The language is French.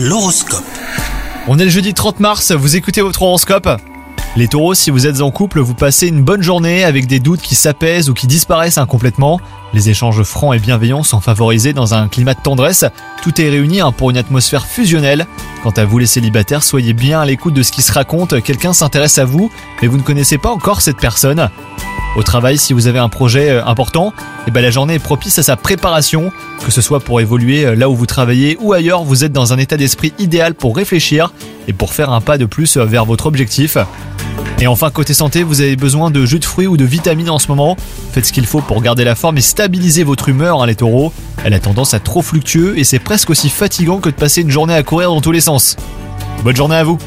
L'horoscope. On est le jeudi 30 mars, vous écoutez votre horoscope? Les taureaux, si vous êtes en couple, vous passez une bonne journée avec des doutes qui s'apaisent ou qui disparaissent incomplètement. Les échanges francs et bienveillants sont favorisés dans un climat de tendresse. Tout est réuni hein, pour une atmosphère fusionnelle. Quant à vous les célibataires, soyez bien à l'écoute de ce qui se raconte. Quelqu'un s'intéresse à vous, mais vous ne connaissez pas encore cette personne. Au travail, si vous avez un projet euh, important, eh ben la journée est propice à sa préparation. Que ce soit pour évoluer euh, là où vous travaillez ou ailleurs, vous êtes dans un état d'esprit idéal pour réfléchir et pour faire un pas de plus euh, vers votre objectif. Et enfin, côté santé, vous avez besoin de jus de fruits ou de vitamines en ce moment. Faites ce qu'il faut pour garder la forme et stabiliser votre humeur, hein, les taureaux. Elle a tendance à trop fluctuer et c'est presque aussi fatigant que de passer une journée à courir dans tous les sens. Bonne journée à vous